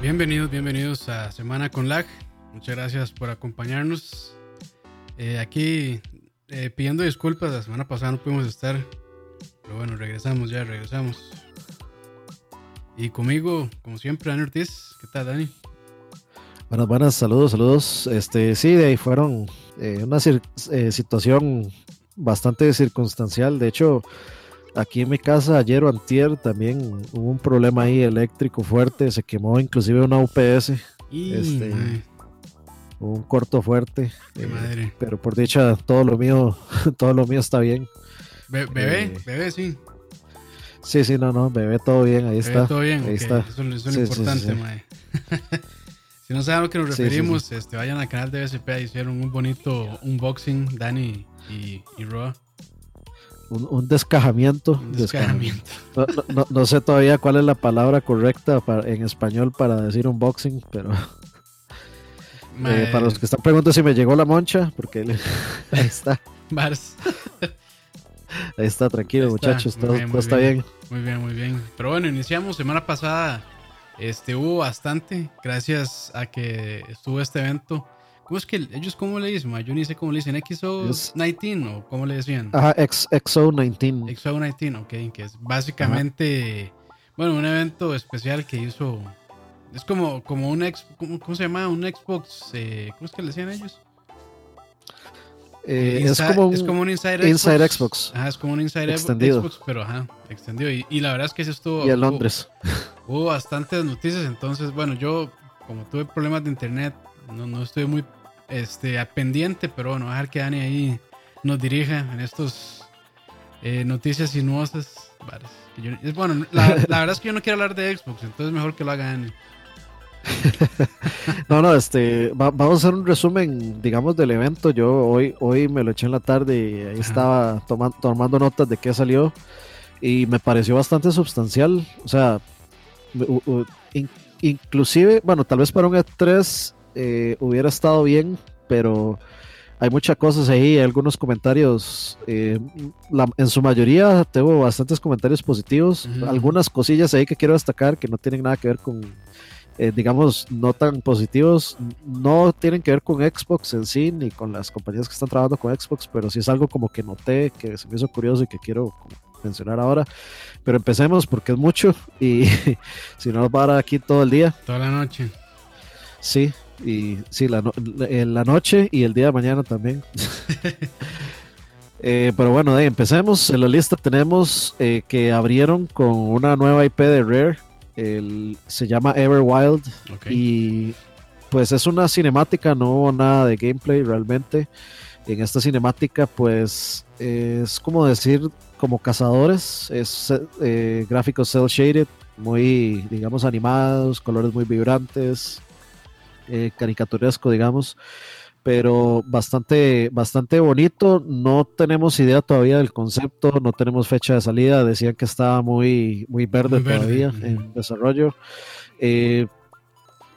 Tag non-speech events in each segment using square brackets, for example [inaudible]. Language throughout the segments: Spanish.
Bienvenidos, bienvenidos a Semana con Lag. Muchas gracias por acompañarnos. Eh, aquí eh, pidiendo disculpas, la semana pasada no pudimos estar. Pero bueno, regresamos ya, regresamos. Y conmigo, como siempre, Dani Ortiz. ¿Qué tal, Dani? Buenas, buenas, saludos, saludos. Este, sí, de ahí fueron eh, una situación bastante circunstancial. De hecho, aquí en mi casa ayer o antier también hubo un problema ahí eléctrico fuerte. Se quemó inclusive una UPS. este, un corto fuerte. Eh, pero por dicha, todo lo mío, [laughs] todo lo mío está bien. bebé, bebé, sí. Sí, sí, no, no, bebé, todo bien, ahí está. Todo bien, ahí está. Eso, es lo importante, [laughs] Si no saben a lo que nos referimos, Este, vayan al canal de BSP, hicieron un bonito unboxing, Dani y, y Roa. Un, descajamiento. No, sé todavía cuál es la palabra correcta para, en español para decir unboxing, pero [laughs] eh, para los que están preguntando si me llegó la moncha, porque [laughs] ahí está. Bars. Ahí está, tranquilo, muchachos, todo, está bien. Muy bien, muy bien. Pero bueno, iniciamos semana pasada este, hubo bastante, gracias a que estuvo este evento. ¿Cómo es que ellos, cómo le dicen? Yo ni sé cómo le dicen, XO19 o cómo le decían. Ajá, XO19. XO19, ok, que es básicamente, bueno, un evento especial que hizo, es como, como un, ex, ¿cómo, se llama? Un Xbox, eh, ¿cómo es que le decían ellos? Eh, es, como un, es como un Inside, Inside Xbox. Ajá, es como un Inside Xbox, pero ajá, extendido. Y, y, la verdad es que eso estuvo. Y en Londres. Hubo, bastantes noticias, entonces, bueno, yo, como tuve problemas de internet, no, no estoy muy este, pendiente, pero bueno, a dejar que Dani ahí nos dirija en estos eh, noticias sinuosas. bueno, la, la, verdad es que yo no quiero hablar de Xbox, entonces mejor que lo haga Dani. [laughs] no, no, este, vamos a hacer un resumen, digamos, del evento. Yo hoy, hoy me lo eché en la tarde y ahí estaba tomando, tomando notas de qué salió y me pareció bastante sustancial. O sea, inclusive, bueno, tal vez para un E3 eh, hubiera estado bien, pero hay muchas cosas ahí, hay algunos comentarios, eh, en su mayoría tengo bastantes comentarios positivos, algunas cosillas ahí que quiero destacar que no tienen nada que ver con eh, digamos, no tan positivos, no tienen que ver con Xbox en sí, ni con las compañías que están trabajando con Xbox, pero sí es algo como que noté, que se me hizo curioso y que quiero mencionar ahora. Pero empecemos porque es mucho y [laughs] si no nos va a dar aquí todo el día. Toda la noche. Sí, y sí, la, la noche y el día de mañana también. [laughs] Eh, pero bueno, empecemos. En la lista tenemos eh, que abrieron con una nueva IP de Rare se llama Everwild y pues es una cinemática, no nada de gameplay realmente. En esta cinemática pues es como decir como cazadores, es eh, gráficos cel shaded, muy digamos animados, colores muy vibrantes, eh, caricaturesco digamos pero bastante, bastante bonito. No tenemos idea todavía del concepto, no tenemos fecha de salida. Decían que estaba muy, muy verde, todavía en desarrollo. Eh,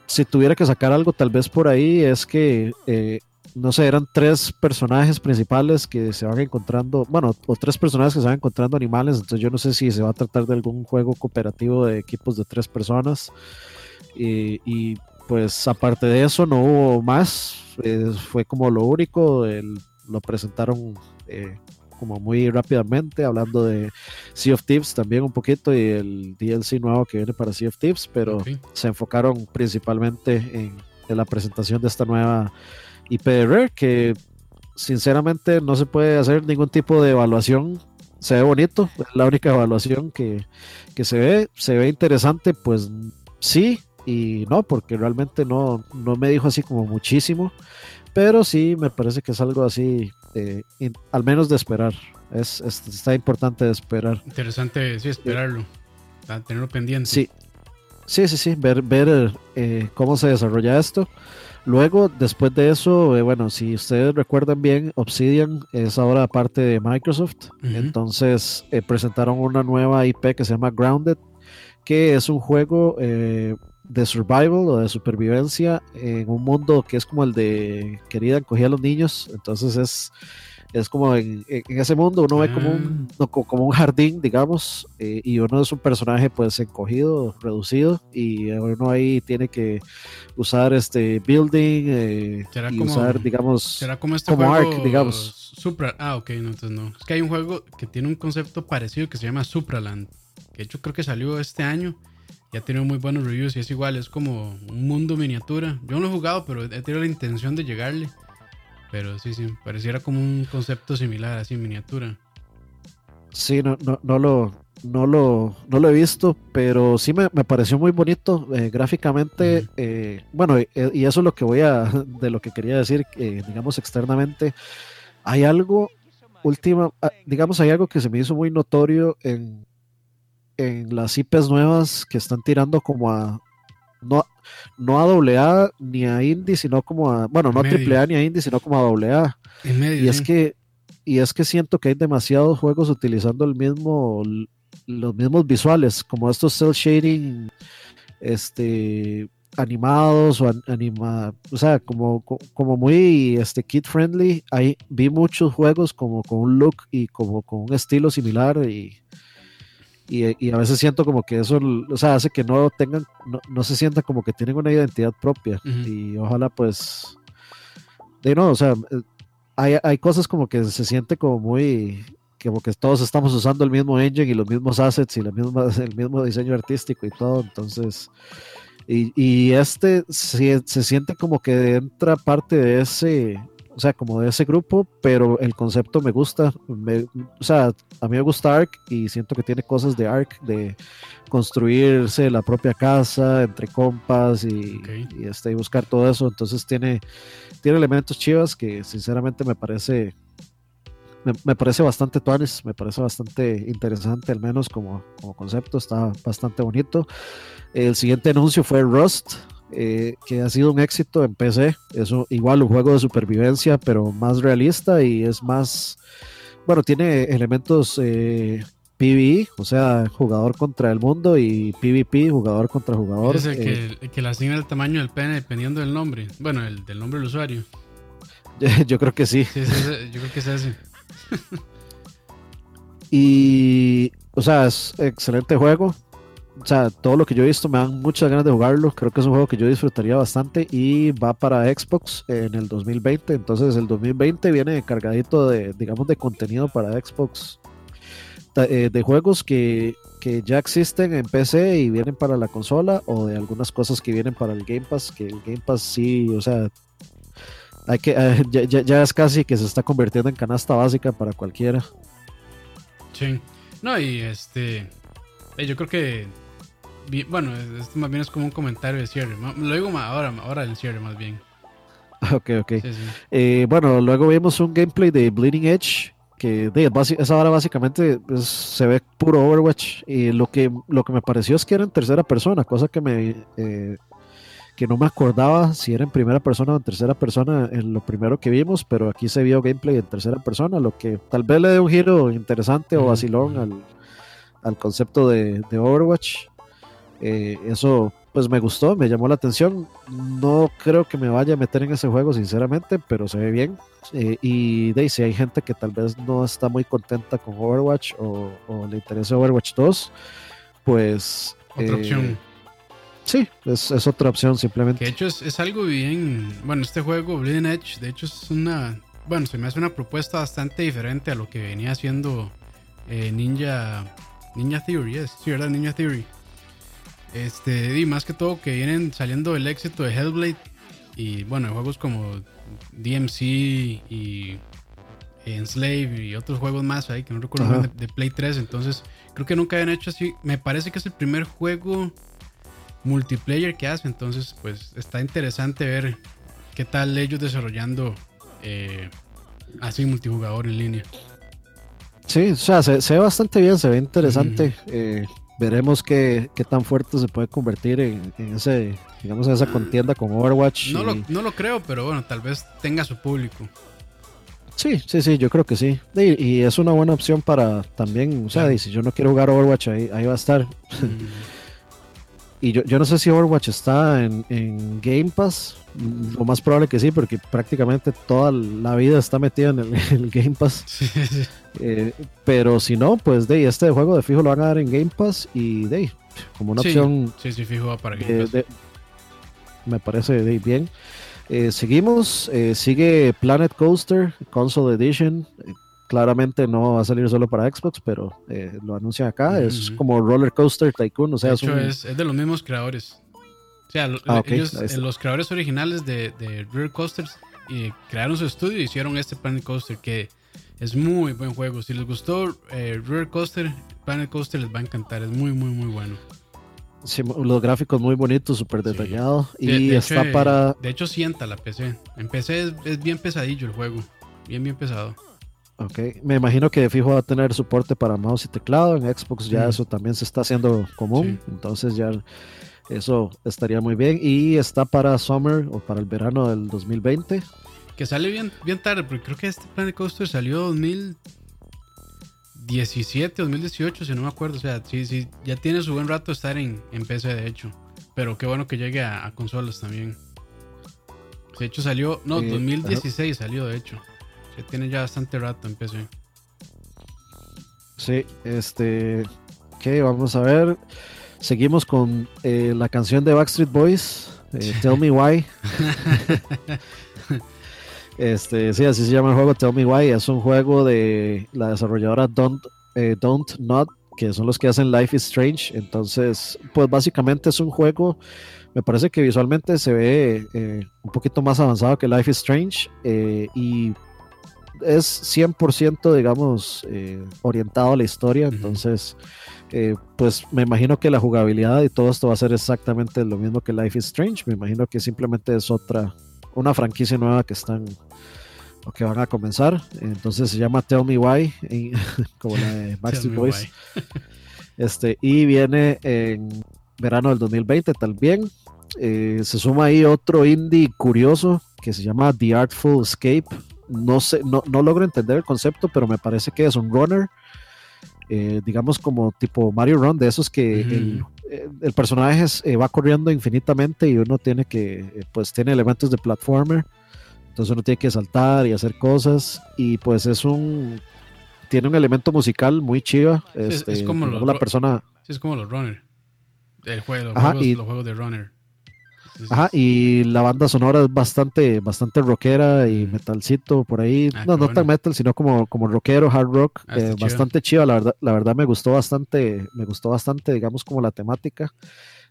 si tuviera que sacar algo tal vez por ahí es que, eh, no sé, eran tres personajes principales que se van encontrando, bueno, o tres personajes que se van encontrando animales, entonces yo no sé si se va a tratar de algún juego cooperativo de equipos de tres personas. y pues aparte de eso no hubo más, fue como lo único, lo presentaron eh, como muy rápidamente, hablando de Sea of Thieves también un poquito y el DLC nuevo que viene para Sea of Thieves, pero se enfocaron principalmente en, la presentación de esta nueva IPR que sinceramente no se puede hacer ningún tipo de evaluación. Se ve bonito, es la única evaluación que, que, se ve, se ve interesante, pues sí, y no, porque realmente no, no me dijo así como muchísimo, pero sí me parece que es algo así, eh, al menos de esperar. Es, está importante de esperar. Interesante, sí, esperarlo, tenerlo pendiente. Sí, sí, sí, sí, ver, ver eh, cómo se desarrolla esto. Luego, después de eso, eh, bueno, si ustedes recuerdan bien, Obsidian es ahora parte de Microsoft. Entonces presentaron una nueva IP que se llama Grounded, que es un juego de survival o de supervivencia en un mundo que es como el de Querida encogía a los niños. Entonces es Es como en, ese mundo uno ve como un, ah. como un jardín, digamos, eh, y uno es un personaje pues encogido, reducido, y uno ahí tiene que usar este building eh, y usar, digamos, será como este juego digamos. Supra, ah, ok, no, entonces no. Es que hay un juego que tiene un concepto parecido que se llama Supraland, que de hecho creo que salió este año y ha tenido muy buenos reviews y es igual, es como un mundo miniatura. Yo no lo he jugado, pero he tenido la intención de llegarle. Pero sí, sí, pareciera como un concepto similar, así miniatura. Sí, no, no, no, lo, no, lo, no lo he visto, pero sí me, pareció muy bonito eh, gráficamente. Eh, bueno, y, eso es lo que voy a, [laughs] de lo que quería decir, eh, digamos, externamente. Hay algo, última, ah, digamos, hay algo que se me hizo muy notorio en, en las IPs nuevas que están tirando como a, no, no a doble A ni a indie, sino como a, bueno, no a triple A ni a indie, sino como a doble A. y es que y es que siento que hay demasiados juegos utilizando el mismo los mismos visuales, como estos cel shading este animados o anima, o sea, como, como muy este kid friendly. Ahí vi muchos juegos como con un look y como con un estilo similar y y, a veces siento como que eso, o sea, hace que no tengan, no, se sienta como que tienen una identidad propia. Y ojalá pues, de no, o sea, eh, hay, hay cosas como que se siente como muy, como que todos estamos usando el mismo engine y los mismos assets y la misma, [laughs] el mismo diseño artístico y todo, entonces, y, y este se, se siente como que entra parte de ese, o sea, como de ese grupo, pero el concepto me gusta. o sea, a mí me gusta Ark y siento que tiene cosas de Ark, de construirse la propia casa entre compas y, este, buscar todo eso. Entonces tiene, tiene elementos chivas que sinceramente me parece. Me, parece bastante tuanes, me parece bastante interesante, al menos como, como concepto, está bastante bonito. El siguiente anuncio fue Rust, eh, que ha sido un éxito en PC. Es igual un juego de supervivencia, pero más realista y es más, bueno, tiene elementos eh, PvE, o sea, jugador contra el mundo y PvP, jugador contra jugador. Es el que, eh, le asigna el tamaño del pene dependiendo del nombre, bueno, el del nombre del usuario. [laughs] Yo creo que sí. yo creo que es ese. [laughs] y, o sea, es excelente juego o sea, todo lo que yo he visto me dan muchas ganas de jugarlo. Creo que es un juego que yo disfrutaría bastante y va para Xbox en el 2020. Entonces, el 2020 viene cargadito de, digamos, de contenido para Xbox, eh, de juegos que, que ya existen en PC y vienen para la consola, o de algunas cosas que vienen para el Game Pass. Que el Game Pass sí, o sea, hay que, eh, ya, es casi que se está convirtiendo en canasta básica para cualquiera. Sí. No, y este. Eh, yo creo que bueno, esto más bien es como un comentario de cierre. Lo digo ahora, ahora el cierre más bien. [laughs] Ok, ok. Eh, bueno, luego vimos un gameplay de Bleeding Edge, que de, esa hora básicamente pues, se ve puro Overwatch. Y lo que, lo que me pareció es que era en tercera persona, cosa que me... Eh, que no me acordaba si era en primera persona o en tercera persona en lo primero que vimos, pero aquí se vio gameplay en tercera persona, lo que tal vez le dé un giro interesante o vacilón al, al concepto de, de Overwatch. Eh, eso pues me gustó, me llamó la atención. No creo que me vaya a meter en ese juego, sinceramente, pero se ve bien. Eh, y de si hay gente que tal vez no está muy contenta con Overwatch o, le interesa Overwatch 2, pues... Otra eh, opción. Sí, es, es, otra opción simplemente. de hecho es, es, algo bien... Bueno, este juego, Bleeding Edge, de hecho es una... Bueno, se me hace una propuesta bastante diferente a lo que venía haciendo Ninja... Ninja Theory, es, sí, ¿verdad? Ninja Theory. Este, y más que todo que vienen saliendo el éxito de Hellblade y bueno, juegos como DMC y Enslave y otros juegos más ahí que no recuerdo de, de, Play 3, entonces creo que nunca habían hecho así. Me parece que es el primer juego multiplayer que hace, entonces pues está interesante ver qué tal ellos desarrollando eh, así multijugador en línea. Sí, o sea, se, ve bastante bien, se ve interesante veremos qué, qué, tan fuerte se puede convertir en, ese, digamos, esa contienda con Overwatch. No, lo, no lo creo, pero bueno, tal vez tenga su público. Sí, sí, sí, yo creo que sí. Y, es una buena opción para también, o sea, si yo no quiero jugar Overwatch, ahí, ahí va a estar. Mm. [laughs] y yo, yo, no sé si Overwatch está en, en, Game Pass. Lo más probable que sí, porque prácticamente toda la vida está metida en el, [laughs] Game Pass. Eh, pero si no, pues de este juego de fijo lo van a dar en Game Pass y de como una opción. Sí, sí, fijo va para Game Pass. me parece bien. Eh, seguimos, eh, sigue Planet Coaster, Console Edition. Claramente no va a salir solo para Xbox, pero lo anuncian acá. Es como Roller Coaster Tycoon. O sea, de hecho, es, es, de los mismos creadores. O sea, ah, ellos, los creadores originales de, de Roller Coasters crearon su estudio y hicieron este Planet Coaster que es muy buen juego. Si les gustó eh, Roller Coaster, Planet Coaster les va a encantar. Es muy, muy, muy bueno. Sí, los gráficos muy bonitos, súper detallados. Y está para. De hecho, sienta la PC. En PC es, bien pesadillo el juego. Bien, bien pesado. Ok, me imagino que de fijo va a tener soporte para mouse y teclado. En Xbox ya eso también se está haciendo común. Entonces ya eso estaría muy bien. Y está para Summer o para el verano del 2020. Que sale bien, bien tarde, porque creo que este Planet Coaster salió 2017, 2018, si no me acuerdo. O sea, sí, sí, ya tiene su buen rato estar en, en PC, de hecho. Pero qué bueno que llegue a, consolas también. De hecho, salió, no, 2016 salió, de hecho. Se tiene ya bastante rato en PC. Sí, este. Ok, vamos a ver. Seguimos con eh, la canción de Backstreet Boys, eh, Tell Me Why. [laughs] Este, sí, así se llama el juego Tell Me Why. Es un juego de la desarrolladora Don't, eh, Don't Not, que son los que hacen Life is Strange. Entonces, pues básicamente es un juego, me parece que visualmente se ve eh, un poquito más avanzado que Life is Strange eh, y es 100% digamos orientado a la historia. Entonces, pues me imagino que la jugabilidad y todo esto va a ser exactamente lo mismo que Life is Strange. Me imagino que simplemente es otra una franquicia nueva que están o que van a comenzar. Entonces se llama Tell Me Why, [laughs] como la de [laughs] Backstreet Boys. [laughs] Este, y viene en verano del 2020 también. Eh, se suma ahí otro indie curioso que se llama The Artful Escape. No sé, no, no logro entender el concepto, pero me parece que es un runner. Eh, digamos como tipo Mario Run, de esos que el, el, personaje eh, va corriendo infinitamente y uno tiene que, eh, pues tiene elementos de platformer, entonces uno tiene que saltar y hacer cosas y pues es un, tiene un elemento musical muy chiva. es, este, como la persona... es como los runner, el juego, los, juegos, los juegos de runner. Ajá, y la banda sonora es bastante, bastante rockera y metalcito por ahí. Ah, no, no tan metal, sino como, como rockero, hard rock. Ah, eh, bastante chido, la verdad, la verdad me gustó bastante, me gustó bastante, digamos, como la temática.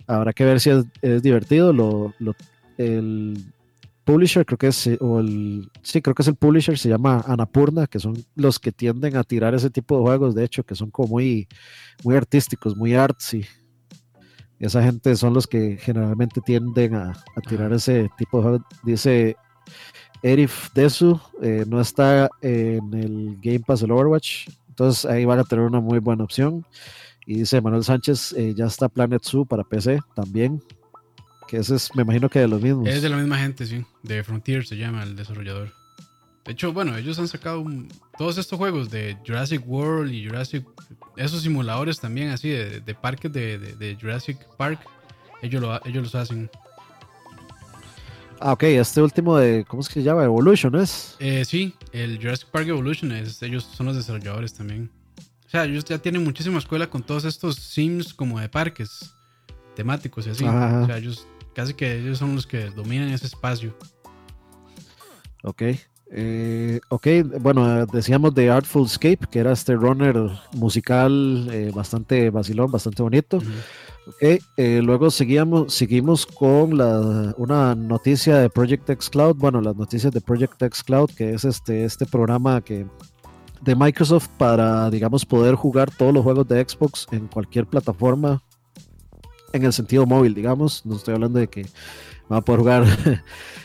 Habrá que ver si es, divertido. Lo, el publisher, creo que es, o el, sí, creo que es el publisher, se llama Anapurna, que son los que tienden a tirar ese tipo de juegos, de hecho, que son como muy, muy artísticos, muy artsy. Esa gente son los que generalmente tienden a, tirar ese tipo de juegos. Dice Erif Desu, eh, no está en el Game Pass del Overwatch, entonces ahí van a tener una muy buena opción. Y dice Manuel Sánchez, eh, ya está Planet Zoo para PC también, que ese es, me imagino que de los mismos. Es de la misma gente, sí, de Frontier se llama el desarrollador. De hecho, bueno, ellos han sacado todos estos juegos de Jurassic World y Jurassic. Esos simuladores también, así, de, de parques de, Jurassic Park. Ellos, lo, ellos los hacen. Ah, ok, este último de. ¿Cómo es que se llama? Evolution, ¿es? Eh, sí, el Jurassic Park Evolution, es, ellos son los desarrolladores también. O sea, ellos ya tienen muchísima escuela con todos estos sims como de parques temáticos y así. O sea, ellos casi que ellos son los que dominan ese espacio. Ok. Eh, ok, bueno, decíamos de Artful Escape, que era este runner musical eh, bastante vacilón, bastante bonito. Eh, luego seguíamos, seguimos con la, una noticia de Project X Cloud, bueno, las noticias de Project X Cloud, que es este, este programa que de Microsoft para, digamos, poder jugar todos los juegos de Xbox en cualquier plataforma, en el sentido móvil, digamos. No estoy hablando de que va a poder jugar [laughs]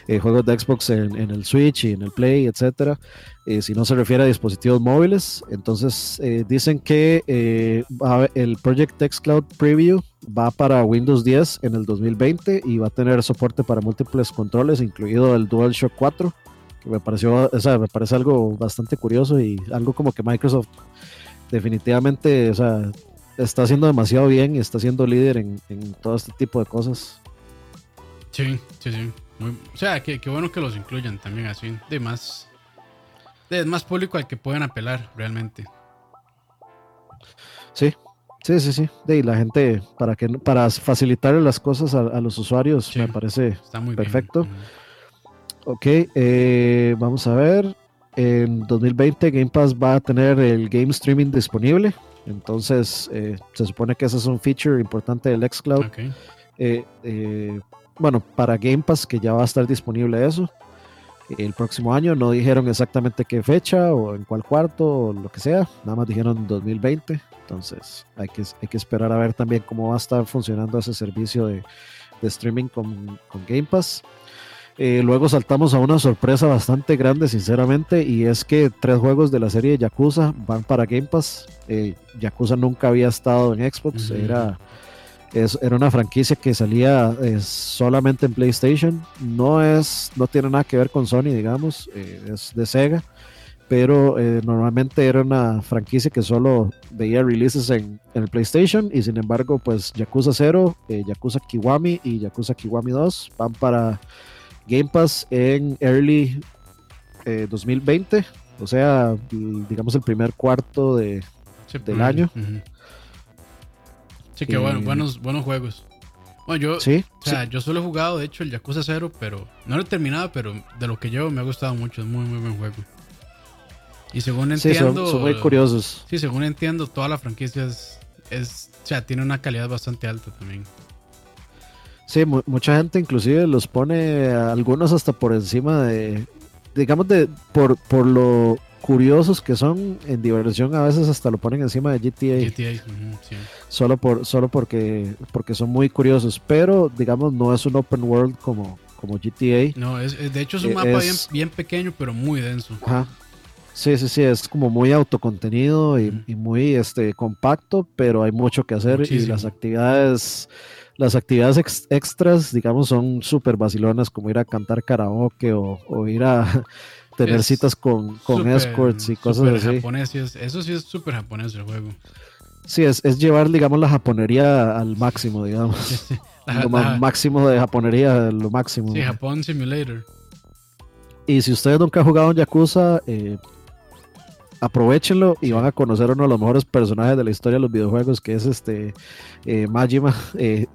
eh, juegos de Xbox en, el Switch y en el Play, etcétera. Eh, si no se refiere a dispositivos móviles, entonces eh, dicen que el Project X Cloud Preview va para Windows 10 en el 2020 y va a tener soporte para múltiples controles, incluido el DualShock 4, que me pareció, o sea, me parece algo bastante curioso y algo como que Microsoft definitivamente, o sea, está haciendo demasiado bien y está siendo líder en, todo este tipo de cosas. Sí, sí, sí. o sea, que, bueno que los incluyan también así. De más. De más público al que pueden apelar realmente. Sí, sí, sí, sí. De la gente, para que para facilitar las cosas a, los usuarios, me parece perfecto. Ok, eh, vamos a ver. En 2020 Game Pass va a tener el game streaming disponible. Entonces, eh, se supone que ese es un feature importante del Xcloud. Eh, bueno, para Game Pass, que ya va a estar disponible eso el próximo año. No dijeron exactamente qué fecha o en cuál cuarto o lo que sea. Nada más dijeron 2020. Entonces, hay que, hay que esperar a ver también cómo va a estar funcionando ese servicio de, streaming con, con Game Pass. Eh, luego saltamos a una sorpresa bastante grande, sinceramente, y es que tres juegos de la serie de Yakuza van para Game Pass. Eh, Yakuza nunca había estado en Xbox, era, era una franquicia que salía eh, solamente en PlayStation. No, es, no tiene nada que ver con Sony, digamos, es de Sega, pero normalmente era una franquicia que solo veía releases en, en, el PlayStation, y sin embargo, pues Yakuza 0, Yakuza Kiwami y Yakuza Kiwami 2 van para Game Pass en early 2020, eh, o sea, digamos el primer cuarto de, del año. Sí, que bueno, buenos, buenos juegos. Bueno, yo, ¿Sí? o sea, yo solo he jugado, de hecho, el Yakuza 0, pero no lo he terminado, pero de lo que llevo me ha gustado mucho, es muy, muy buen juego. Y según entiendo... Sí, son, muy curiosos. Sí, según entiendo, toda la franquicia es, es, o sea, tiene una calidad bastante alta también. Sí, mucha gente inclusive los pone, algunos hasta por encima de, digamos, de por, por lo curiosos que son en diversión, a veces hasta lo ponen encima de GTA. GTA sí. Solo, por, solo porque, porque son muy curiosos, pero digamos no es un open world como, como GTA. No, es, de hecho es un eh, mapa bien, bien, pequeño, pero muy denso. Ajá. Sí, sí, sí, es como muy autocontenido y, y muy este, compacto, pero hay mucho que hacer y las actividades las actividades extras, digamos, son súper vacilonas, como ir a cantar karaoke o, ir a tener citas con, escorts y cosas así. Japonés, eso sí es súper japonés el juego. Sí, es, llevar, digamos, la japonería al máximo, digamos. [laughs] [laughs] lo máximo de japonería, lo máximo. Sí, Japón Simulator. Y si ustedes nunca han jugado en Yakuza, eh, aprovechenlo y van a conocer uno de los mejores personajes de la historia de los videojuegos, que es este eh, Majima. Eh,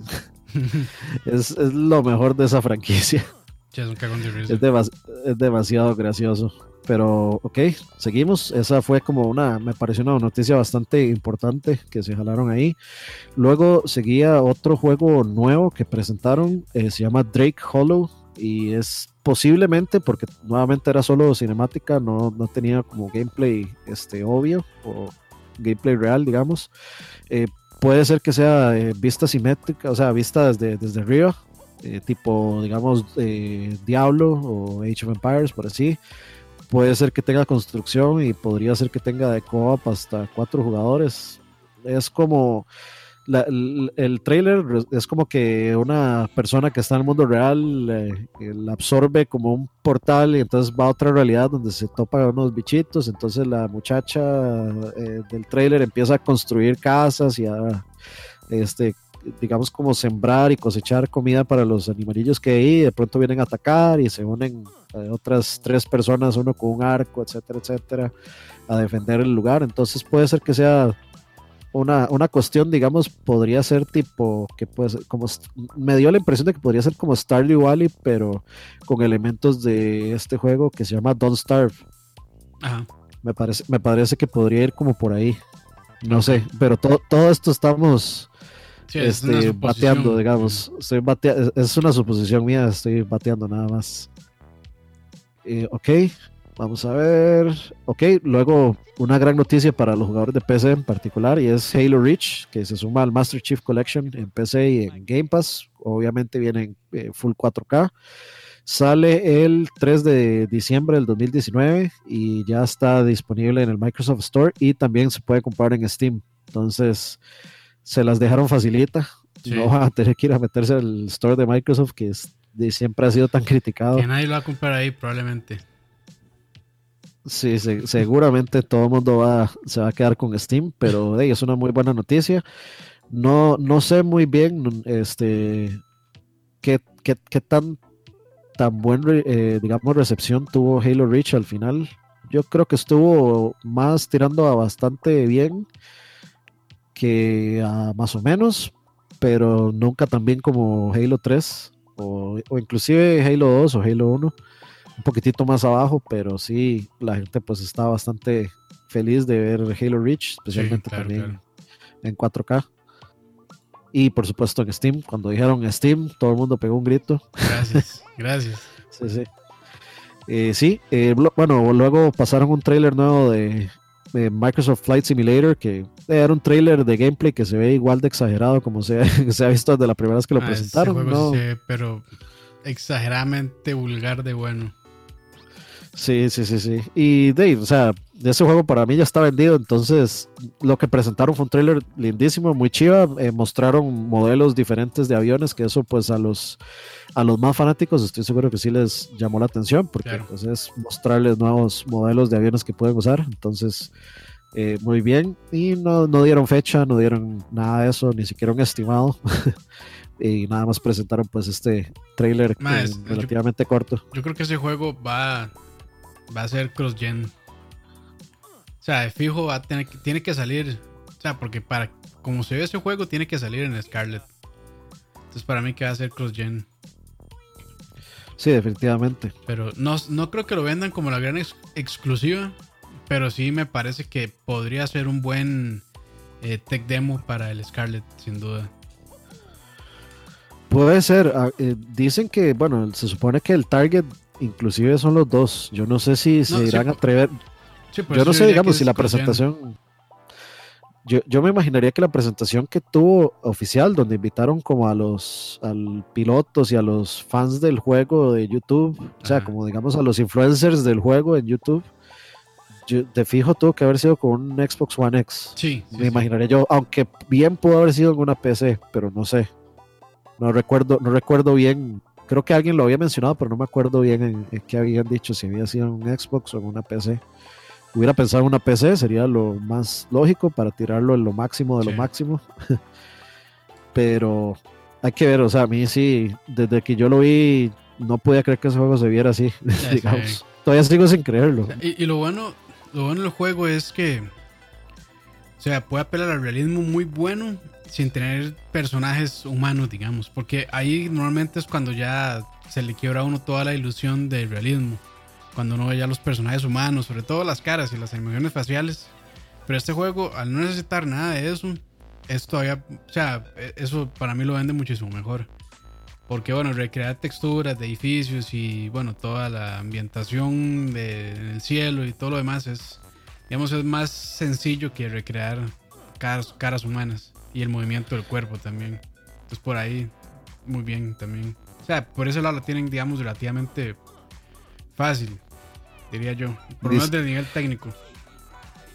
[laughs] es, lo mejor de esa franquicia. Es, demasiado gracioso. Pero, ok, seguimos. Esa fue como una, me pareció una noticia bastante importante que se jalaron ahí. Luego seguía otro juego nuevo que presentaron, eh, se llama Drake Hollow y es posiblemente porque nuevamente era solo cinemática, no, no tenía como gameplay este, obvio o gameplay real, digamos. Eh, puede ser que sea eh, vista simétrica, o sea, vista desde, desde arriba, eh, tipo, digamos, Diablo o Age of Empires, por así. Puede ser que tenga construcción y podría ser que tenga de co-op hasta cuatro jugadores. Es como el, trailer es como que una persona que está en el mundo real eh, la absorbe como un portal y entonces va a otra realidad donde se topa unos bichitos. Entonces la muchacha eh, del trailer empieza a construir casas y a, este, digamos, como sembrar y cosechar comida para los animalillos que hay. de pronto vienen a atacar y se unen eh, otras tres personas, uno con un arco, etcétera, etcétera, a defender el lugar. Entonces puede ser que sea una, una cuestión, digamos, podría ser tipo, que pues, como, me dio la impresión de que podría ser como Stardew Valley, pero con elementos de este juego que se llama Don't Starve. Ajá. Me parece, me parece que podría ir como por ahí. No sé, pero todo todo esto estamos este, bateando, digamos. Estoy es una suposición mía, estoy bateando nada más. Eh, ok, Vamos a ver. Ok, luego una gran noticia para los jugadores de PC en particular y es Halo Reach, que se suma al Master Chief Collection en PC y en Game Pass. Obviamente viene en eh, full 4K. Sale el 3 de diciembre del 2019 y ya está disponible en el Microsoft Store y también se puede comprar en Steam. Entonces, se las dejaron facilita. No van a tener que ir a meterse al store de Microsoft que siempre ha sido tan criticado. Que nadie lo va a comprar ahí probablemente. Sí, seguramente todo el mundo va, se va a quedar con Steam, pero [laughs] es una muy buena noticia. No, no sé muy bien este, qué, qué, qué tan, tan buen, eh, digamos, recepción tuvo Halo Reach al final. Yo creo que estuvo más tirando a bastante bien que a más o menos, pero nunca tan bien como Halo 3 o, o inclusive Halo 2 o Halo 1 un poquitito más abajo, pero sí, la gente pues está bastante feliz de ver Halo Reach, especialmente también en 4K. Y por supuesto en Steam, cuando dijeron Steam, todo el mundo pegó un grito. Gracias, [laughs] gracias. sí, sí. Eh, sí, eh, bueno, luego pasaron un trailer nuevo de, Microsoft Flight Simulator, que era un trailer de gameplay que se ve igual de exagerado como se, [laughs] se ha visto desde la primera vez que lo ah, presentaron. ¿no? pero exageradamente vulgar de bueno. Sí, sí, sí, sí. Y Dave, o sea, ese juego para mí ya está vendido, entonces lo que presentaron fue un trailer lindísimo, muy chiva, eh, mostraron modelos diferentes de aviones, que eso pues a los, a los más fanáticos estoy seguro que sí les llamó la atención, porque pues, es mostrarles nuevos modelos de aviones que pueden usar, entonces eh, muy bien, y no, no dieron fecha, no dieron nada de eso, ni siquiera un estimado. [laughs] y nada más presentaron pues este trailer relativamente corto. Yo creo que ese juego va va a ser cross-gen. O sea, de fijo va a tener, tiene que salir. O sea, porque para como se ve ese juego, tiene que salir en Scarlet. Entonces, para mí que va a ser cross-gen. Sí, definitivamente. Pero no, no creo que lo vendan como la gran exclusiva. Pero sí me parece que podría ser un buen eh, tech demo para el Scarlet, sin duda. Puede ser. Ah, eh, dicen que, bueno, se supone que el target inclusive son los dos. Yo no sé si se irán a atrever. Pues yo no sé, digamos, si la presentación... Yo, yo, me imaginaría que la presentación que tuvo oficial, donde invitaron como a los al pilotos y a los fans del juego de YouTube, o sea, como digamos a los influencers del juego en YouTube, yo, de fijo tuvo que haber sido con un Xbox One X. Sí. me imaginaría yo, aunque bien pudo haber sido en una PC, pero no sé. No recuerdo, no recuerdo bien Creo que alguien lo había mencionado, pero no me acuerdo bien en, qué habían dicho, si había sido en un Xbox o en una PC. Hubiera pensado en una PC, sería lo más lógico para tirarlo en lo máximo de lo máximo. [laughs] pero hay que ver, o sea, a mí sí, desde que yo lo vi, no podía creer que ese juego se viera así. [laughs] digamos. Todavía sigo sin creerlo. Y, y, lo bueno, lo bueno del juego es que, o sea, puede apelar al realismo muy bueno sin tener personajes humanos, digamos, porque ahí normalmente es cuando ya se le quiebra a uno toda la ilusión del realismo, cuando uno ve ya los personajes humanos, sobre todo las caras y las animaciones faciales. Pero este juego, al no necesitar nada de eso, es todavía, o sea, e, eso para mí lo vende muchísimo mejor. Porque bueno, recrear texturas de edificios y bueno, toda la ambientación del cielo y todo lo demás es, digamos, es más sencillo que recrear caras, caras humanas y el movimiento del cuerpo también. Entonces por ahí, muy bien también. O sea, por ese lado la tienen, digamos, relativamente fácil, diría yo. Por lo menos del nivel técnico.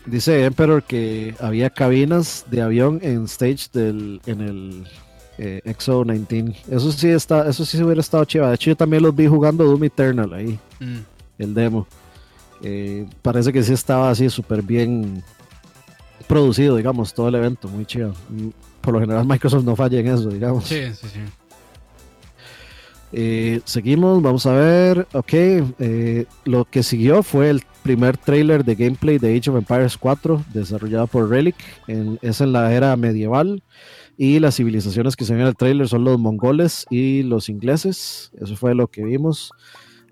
Dice Emperor que había cabinas de avión en stage del, en el eh, Exo 19. Eso sí está, eso sí hubiera estado chiva. De hecho, yo también los vi jugando Doom Eternal ahí. Mm. El demo. Eh, parece que sí estaba así súper bien producido, digamos, todo el evento, muy chido. Por lo general Microsoft no falla en eso, digamos. Sí, sí, sí. Eh, seguimos, vamos a ver. Ok, eh, lo que siguió fue el primer trailer de gameplay de Age of Empires 4, desarrollado por Relic. es en la era medieval. Y las civilizaciones que se ven en el trailer son los mongoles y los ingleses. Eso fue lo que vimos.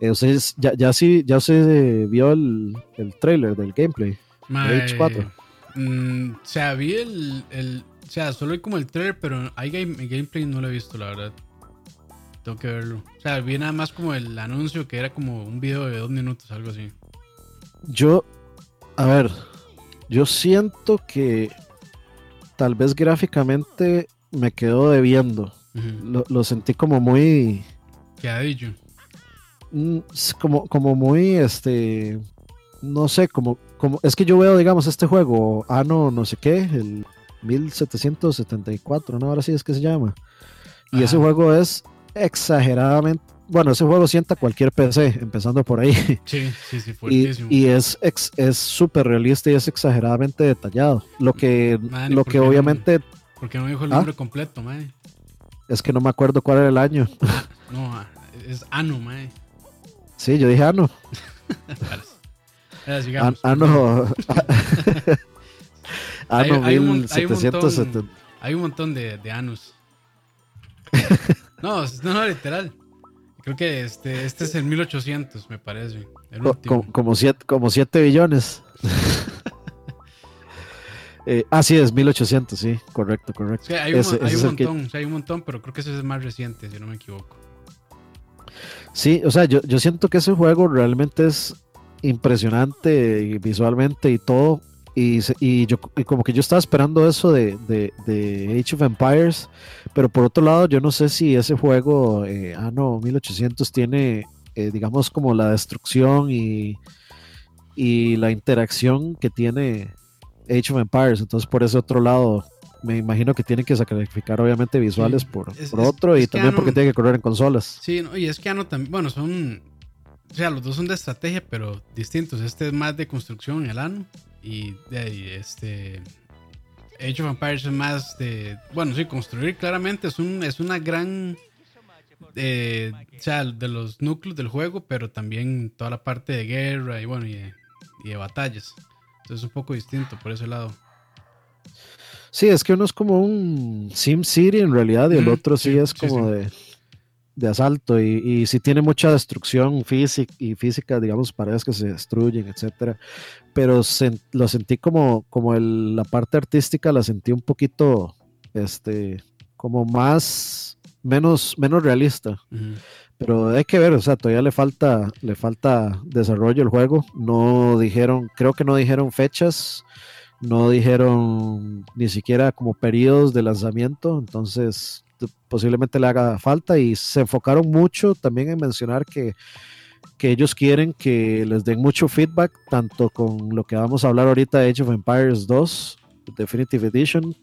Entonces, ya, ya, sí, ya se vio el, el trailer del gameplay de Age 4. Mm, o sea, vi el, el, O sea, solo hay como el trailer, pero hay gameplay no lo he visto, la verdad. Tengo que verlo. O sea, vi nada más como el anuncio que era como un video de dos minutos, algo así. Yo. A ver. Yo siento que. Tal vez gráficamente me quedó debiendo. lo, lo, sentí como muy. Quedadillo. Mm, como, como muy este no sé, como, como, es que yo veo, digamos, este juego, ano no sé qué, el 1774, ¿no? Ahora sí es que se llama. Y ese juego es exageradamente bueno, ese juego sienta cualquier PC, empezando por ahí. Sí, sí, sí, [laughs] fuertísimo. Y, y es es súper realista y es exageradamente detallado. Lo que, lo que obviamente... porque no dijo el nombre ¿Ah? completo, man. Es que no me acuerdo cuál era el año. no, es Ano, man. Sí, yo dije Ano. [laughs] [laughs] An ano... ano hay, un, montón, hay un montón de, de Anus. [laughs] no, no, no, literal. Creo que este, este es el 1800, me parece. como, siete, como billones. [laughs] eh, ah, sí, es 1800, sí, correcto, correcto. hay, un, hay un montón, hay un montón, pero creo que ese es más reciente, si no me equivoco. Sí, o sea, yo, yo siento que ese juego realmente es impresionante visualmente y todo. Y, y, yo como que yo estaba esperando eso de, de, Age of Empires, pero por otro lado yo no sé si ese juego, eh, ah no, 1800 tiene, eh, digamos, como la destrucción y, y la interacción que tiene Age of Empires, entonces por ese otro lado me imagino que tienen que sacrificar obviamente visuales por, otro y también porque tiene que correr en consolas. Sí, y es que no también, bueno, son, o sea, los dos son de estrategia, pero distintos. Este es más de construcción en el ano y de ahí, este. Age of Empires es más de. Bueno, sí, construir claramente es, un, es una gran. Eh, o sea, de los núcleos del juego, pero también toda la parte de guerra y bueno, y de, y de batallas. Entonces es un poco distinto por ese lado. Sí, es que uno es como un Sim City en realidad y el otro sí, es como de de asalto y, y si tiene mucha destrucción física y física, digamos, paredes que se destruyen, etcétera. Pero lo sentí como, como la parte artística la sentí un poquito, este, como más, menos, menos realista. Pero hay que ver, o sea, todavía le falta, le falta desarrollo el juego. No dijeron, creo que no dijeron fechas, no dijeron ni siquiera como periodos de lanzamiento, entonces posiblemente le haga falta y se enfocaron mucho también en mencionar que, que ellos quieren que les den mucho feedback, tanto con lo que vamos a hablar ahorita de Age of Empires 2, Definitive Edition,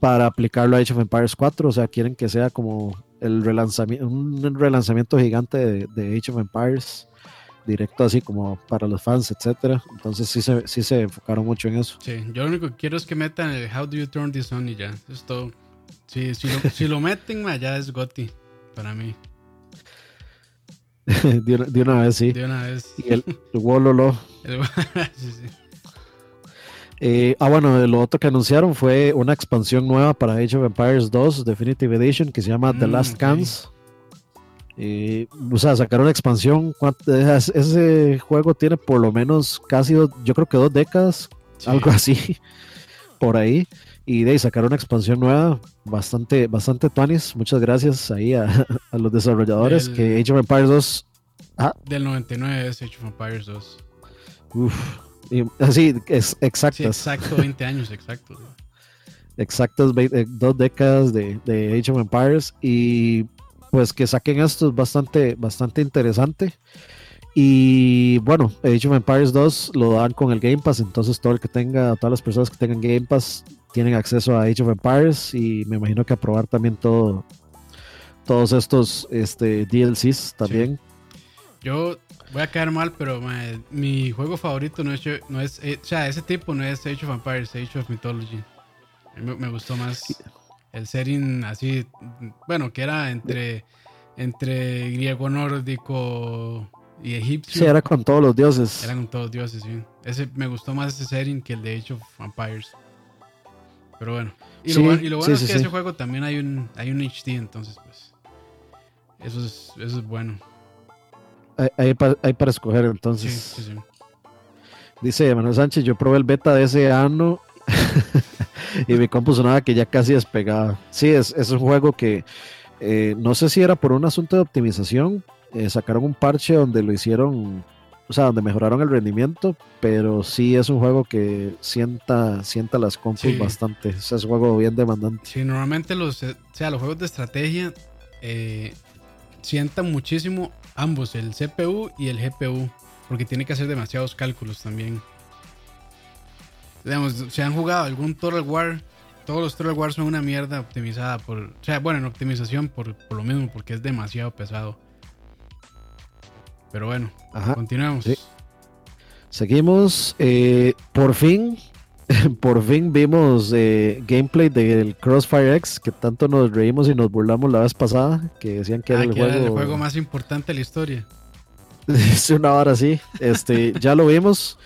para aplicarlo a Age of Empires 4, o sea, quieren que sea como el relanzamiento, un relanzamiento gigante de, Age of Empires directo así como para los fans, etcétera. Entonces sí se, sí se enfocaron mucho en eso. Sí, yo lo único que quiero es que metan el How do you turn this on y ya. Eso es todo. Sí, si lo, si lo meten, ya es Gotti para mí. [laughs] de, una, vez, sí. De una vez. Y el, el Wololo. [laughs] sí, sí. Eh, ah, bueno, lo otro que anunciaron fue una expansión nueva para Age of Empires 2 Definitive Edition que se llama The mm, Last Cans. Eh, o sea, sacaron una expansión. Ese juego tiene por lo menos casi, yo creo que dos décadas, algo así, [laughs] por ahí y de ahí sacar una expansión nueva bastante bastante tuanis. Muchas gracias ahí a, [laughs] los desarrolladores que Age of Empires 2 ah. del 99 es Age of Empires 2 Uf, así es exactas. Exacto 20 años exacto. Exactas eh, dos décadas de, de, Age of Empires y pues que saquen esto es bastante bastante interesante. Y bueno, Age of Empires 2 lo dan con el Game Pass, entonces todo el que tenga, todas las personas que tengan Game Pass tienen acceso a Age of Empires y me imagino que aprobar también todo, todos estos este, DLCs también. Yo voy a quedar mal, pero mi juego favorito no es, no es, eh, o sea, ese tipo no es Age of Empires, Age of Mythology. Me, me gustó más el setting así, bueno, que era entre, entre griego nórdico y egipcio. Sí, era con todos los dioses. Era con todos los dioses, sí. Ese, me gustó más ese setting que el de Age of Empires. Pero bueno. Y, lo, y lo, bueno es que ese juego también hay un, hay un HD, entonces pues. Eso es, eso es bueno. Hay, para, escoger entonces. Dice Manuel Sánchez, yo probé el beta de ese año [laughs] y mi compu sonaba que ya casi despegaba. Sí, es, es un juego que eh, no sé si era por un asunto de optimización. Eh, sacaron un parche donde lo hicieron o sea, donde mejoraron el rendimiento, pero sí es un juego que sienta, sienta las compus bastante. O sea, es un juego bien demandante. Sí, normalmente los, eh, o sea, los juegos de estrategia eh, sientan muchísimo ambos, el CPU y el GPU, porque tiene que hacer demasiados cálculos también. Digamos, si han jugado algún Total War, todos los Total War son una mierda optimizada por, o sea, bueno, en optimización por, por lo mismo, porque es demasiado pesado. Pero bueno, continuamos. Seguimos. Eh, por fin, [laughs] por fin vimos eh, gameplay del Crossfire X, que tanto nos reímos y nos burlamos la vez pasada, que decían que, era, ah, el juego... el juego más importante de la historia. [laughs] es una hora así. Este, ya lo vimos.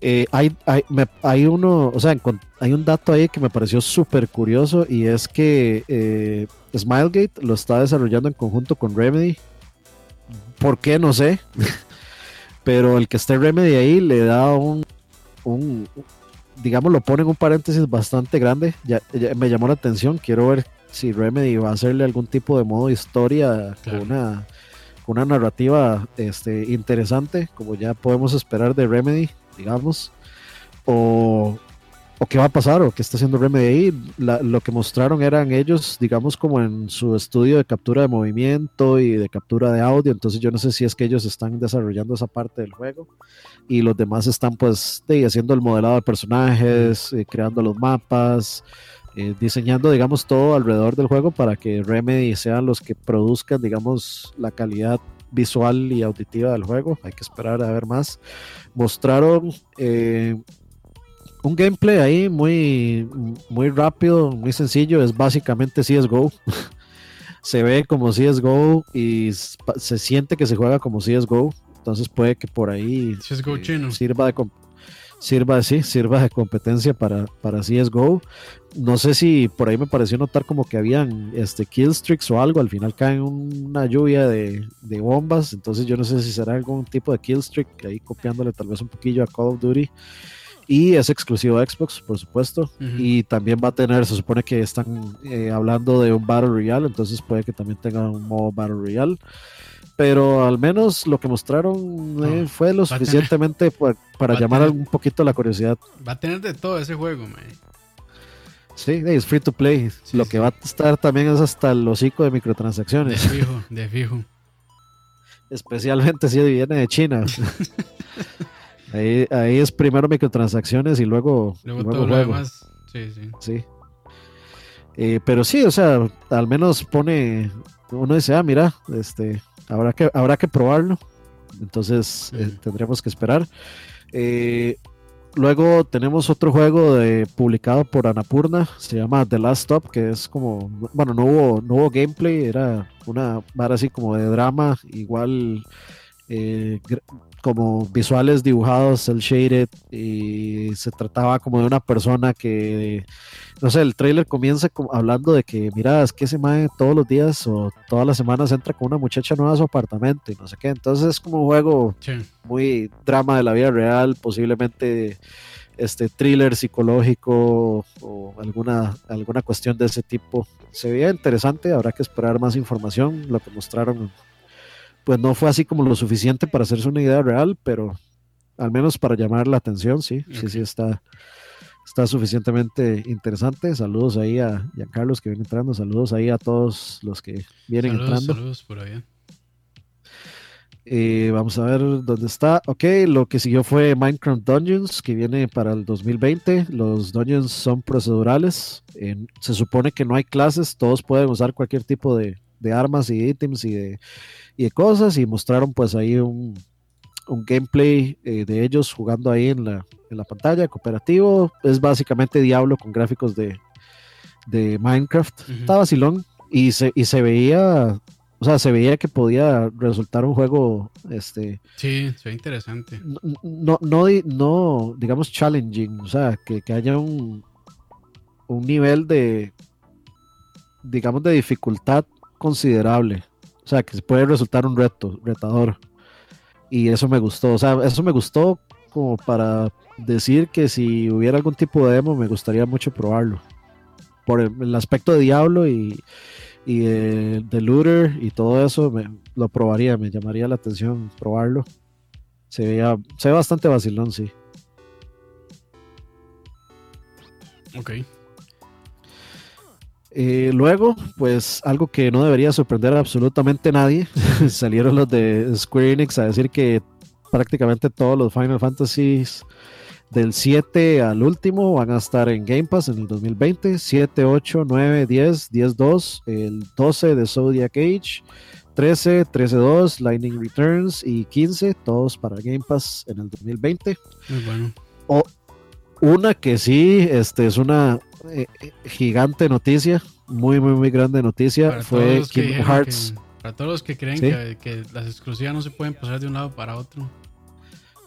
Eh, hay, hay, hay, uno, o sea, hay un dato ahí que me pareció súper curioso y es que eh, Smilegate lo está desarrollando en conjunto con Remedy. ¿Por qué? No sé. [laughs] Pero el que esté Remedy ahí le da un, un digamos, lo pone en un paréntesis bastante grande. Ya, me llamó la atención. Quiero ver si Remedy va a hacerle algún tipo de modo historia con una, una narrativa este, interesante, como ya podemos esperar de Remedy digamos, o, o qué va a pasar, o qué está haciendo Remedy ahí. lo que mostraron eran ellos, digamos, como en su estudio de captura de movimiento y de captura de audio, entonces yo no sé si es que ellos están desarrollando esa parte del juego y los demás están pues haciendo el modelado de personajes, eh, creando los mapas. Eh, diseñando, digamos, todo alrededor del juego para que Remedy sean los que produzcan, digamos, la calidad visual y auditiva del juego. Hay que esperar a ver más. Mostraron eh, un gameplay ahí muy, muy rápido, muy sencillo. Es básicamente CSGO. [laughs] se ve como CSGO y se siente que se juega como CSGO. Entonces puede que por ahí eh, sirva de sirva, sí, sirva de competencia para, para CSGO. No sé si por ahí me pareció notar como que habían este, killstreaks o algo. Al final caen una lluvia de, bombas. Entonces yo no sé si será algún tipo de killstreak, ahí copiándole tal vez un poquillo a Call of Duty. Y es exclusivo de Xbox, por supuesto. Y también va a tener, se supone que están eh, hablando de un Battle Royale, entonces puede que también tenga un modo Battle Royale pero al menos lo que mostraron eh, fue lo suficientemente para, llamar un poquito la curiosidad. Va a tener de todo ese juego, man. Sí, es free to play. lo que va a estar también es hasta el hocico de microtransacciones. De fijo, de fijo. [laughs] Especialmente si viene de China. [laughs] ahí, ahí es primero microtransacciones y luego, luego, todo Lo demás. Sí, sí. Sí. Eh, pero sí, o sea, al menos pone. Uno dice, ah, mira, este habrá que, habrá que probarlo. Entonces eh, tendremos que esperar. Eh, luego tenemos otro juego de, publicado por Anapurna, se llama The Last Stop, que es como, bueno, no hubo, no hubo gameplay, era una vara así como de drama, igual eh, como visuales dibujados, el shaded, y se trataba como de una persona que, no sé, el trailer comienza hablando de que, mira, es que ese mae todos los días o todas las semanas entra con una muchacha nueva a su apartamento y no sé qué, entonces es como un juego muy drama de la vida real, posiblemente este thriller psicológico o alguna, alguna cuestión de ese tipo. Se veía interesante, habrá que esperar más información, lo que mostraron pues no fue así como lo suficiente para hacerse una idea real, pero al menos para llamar la atención, sí, sí, sí está, está suficientemente interesante. Saludos ahí a Carlos que viene entrando, saludos ahí a todos los que vienen entrando. Saludos por allá. Eh, vamos a ver dónde está. Ok, lo que siguió fue Minecraft Dungeons, que viene para el 2020. Los dungeons son procedurales. se supone que no hay clases, todos pueden usar cualquier tipo de, de armas y ítems y de y de cosas y mostraron pues ahí un, un gameplay eh, de ellos jugando ahí en la, en la, pantalla, cooperativo. Es básicamente Diablo con gráficos de, de Minecraft. Está vacilón y se, y se veía, o sea, se veía que podía resultar un juego, este... Sí, se ve interesante. No, no, no, digamos, challenging, o sea, que, que haya un, un nivel de, digamos, de dificultad considerable. O sea, que puede resultar un reto, retador. Y eso me gustó. O sea, eso me gustó como para decir que si hubiera algún tipo de demo, me gustaría mucho probarlo. Por el, aspecto de Diablo y, y de, Looter y todo eso, me, lo probaría, me llamaría la atención probarlo. Se, se ve bastante vacilón, sí. Ok. Eh, luego, pues algo que no debería sorprender a absolutamente nadie, [laughs] salieron los de Square Enix a decir que prácticamente todos los Final Fantasies del 7 al último van a estar en Game Pass en el 2020, 7, 8, 9, 10, 10, 2, el 12 de Zodiac Age, 13, 13.2, Lightning Returns y 15, todos para Game Pass en el 2020. Muy bueno. O una que sí, este es una eh, eh, gigante noticia, muy, muy, muy grande noticia, fue Kingdom Hearts. para todos los que creen que, que, las exclusivas no se pueden pasar de un lado para otro.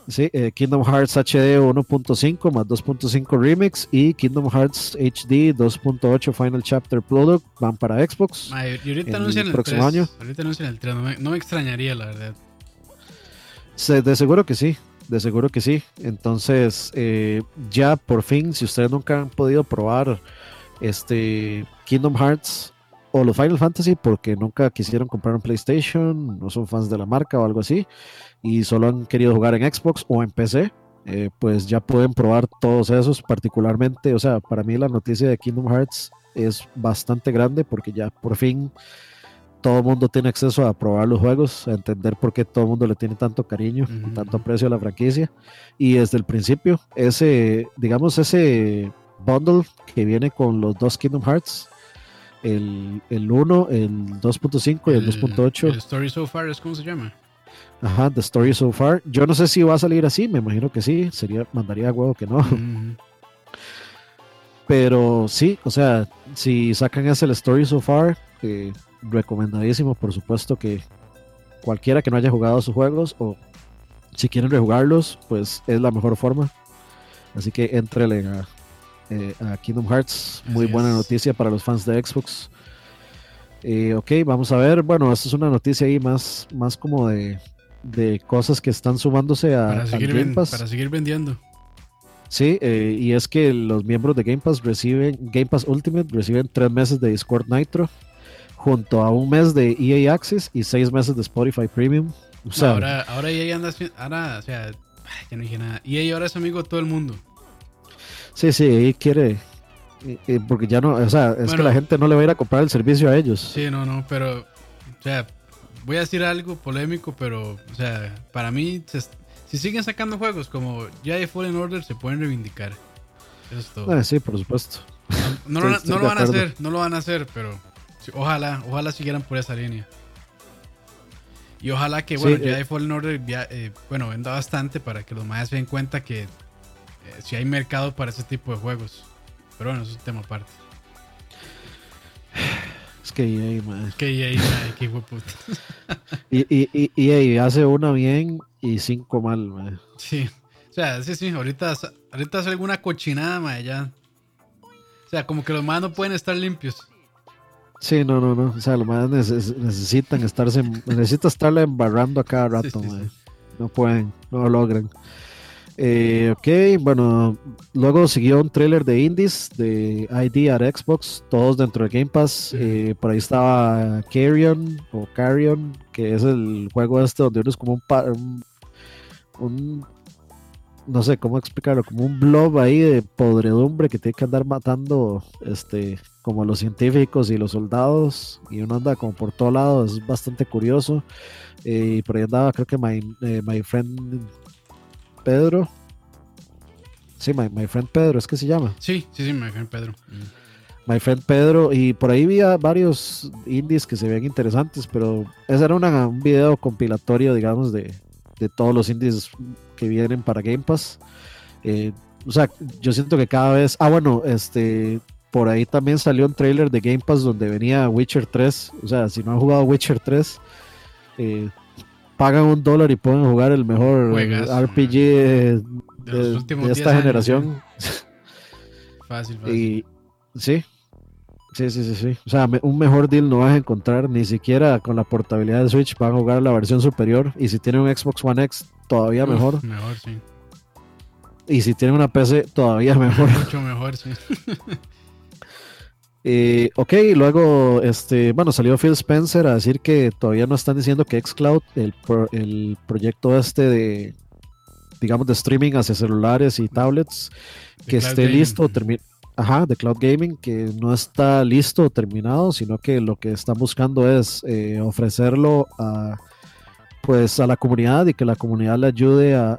Sí, eh, Kingdom Hearts HD 1.5 más 2.5 Remix y Kingdom Hearts HD 2.8 Final Chapter Product van para Xbox. y ahorita anuncian el, próximo año. Ahorita anuncian el 3, no me, extrañaría la verdad. de seguro que sí, de seguro que sí. Entonces, eh, ya por fin, si ustedes nunca han podido probar este Kingdom Hearts o los Final Fantasy porque nunca quisieron comprar un PlayStation, no son fans de la marca o algo así, y solo han querido jugar en Xbox o en PC, eh, pues ya pueden probar todos esos, particularmente, o sea, para mí la noticia de Kingdom Hearts es bastante grande porque ya por fin todo el mundo tiene acceso a probar los juegos, a entender por qué todo el mundo le tiene tanto cariño, tanto aprecio a la franquicia. Y desde el principio, ese, digamos, ese bundle que viene con los dos Kingdom Hearts, el, el 1, el 2.5 y el, 2.8. El Story So Far es como se llama. Ajá, The Story So Far. Yo no sé si va a salir así, me imagino que sí. Sería, mandaría huevo que no. Pero sí, o sea, si sacan ese el Story So Far, eh, recomendadísimo, por supuesto que cualquiera que no haya jugado sus juegos o si quieren rejugarlos, pues es la mejor forma. Así que entrele a, eh, a Kingdom Hearts. Muy buena noticia para los fans de Xbox. Eh, ok, vamos a ver. Bueno, esta es una noticia ahí más, más como de, de cosas que están sumándose a, para seguir, Game Pass. para seguir vendiendo. Sí, eh, y es que los miembros de Game Pass reciben, Game Pass Ultimate reciben tres meses de Discord Nitro, junto a un mes de EA Access y seis meses de Spotify Premium. ahora, ahora EA anda, ahora, o sea, ya no dije nada. EA ahora es amigo de todo el mundo. Sí, sí, EA quiere, porque ya no, o sea, es que la gente no le va a ir a comprar el servicio a ellos. Sí, no, no, pero, o sea, voy a decir algo polémico, pero, o sea, para mí, si siguen sacando juegos como Jedi Fallen Order, se pueden reivindicar. Eso es todo. Ah, sí, por supuesto. No, [laughs] lo, van a hacer, no lo van a hacer, pero ojalá, ojalá siguieran por esa línea. Y ojalá que, bueno, Jedi eh, Fallen Order, eh, bueno, venda bastante para que los mayas se den cuenta que eh, si hay mercado para ese tipo de juegos. Pero bueno, eso es un tema aparte. [sighs] Es que EA, man. Es que EA, man, qué puta. [laughs] y, y, y, EA hace una bien y cinco mal, man. Sí. O sea, sí, sí, ahorita, ahorita hace alguna cochinada, man, ya. O sea, como que los más no pueden estar limpios. Sí, no, no, no. O sea, los más necesitan estarse, necesita estarle embarrando a cada rato, sí, No pueden, no lo logran. Eh, ok, bueno, luego siguió un trailer de indies de ID at Xbox, todos dentro de Game Pass. Eh, por ahí estaba Carrion o Carrion, que es el juego este donde uno es como un, un, no sé cómo explicarlo, como un blob ahí de podredumbre que tiene que andar matando este como los científicos y los soldados y uno anda como por todo lado, es bastante curioso. Eh, y por ahí andaba creo que My, my Friend Pedro. Sí, my, Friend Pedro, es que se llama. Sí, sí, sí, My Friend Pedro. My Friend Pedro, y por ahí vi varios indies que se veían interesantes, pero ese era un video compilatorio, digamos, de, todos los indies que vienen para Game Pass. Eh, o sea, yo siento que cada vez. Ah, bueno, este. Por ahí también salió un trailer de Game Pass donde venía Witcher 3. O sea, si no han jugado Witcher 3, eh, pagan un dólar y pueden jugar el mejor RPG de, esta generación. Fácil, [laughs] fácil. Y sí, sí, sí, sí, sí. O sea, un mejor deal no vas a encontrar ni siquiera con la portabilidad de Switch. Van a jugar la versión superior. Y si tienen un Xbox One X, todavía mejor. Mejor, sí. Y si tienen una PC, todavía [laughs] mejor. Mucho mejor, sí. [laughs] Eh, ok, luego, este, bueno, salió Phil Spencer a decir que todavía no están diciendo que Xcloud, el, el proyecto este de, digamos, de streaming hacia celulares y tablets, que esté listo, ajá, de cloud gaming, que no está listo o terminado, sino que lo que están buscando es eh, ofrecerlo a, pues, a la comunidad y que la comunidad le ayude a,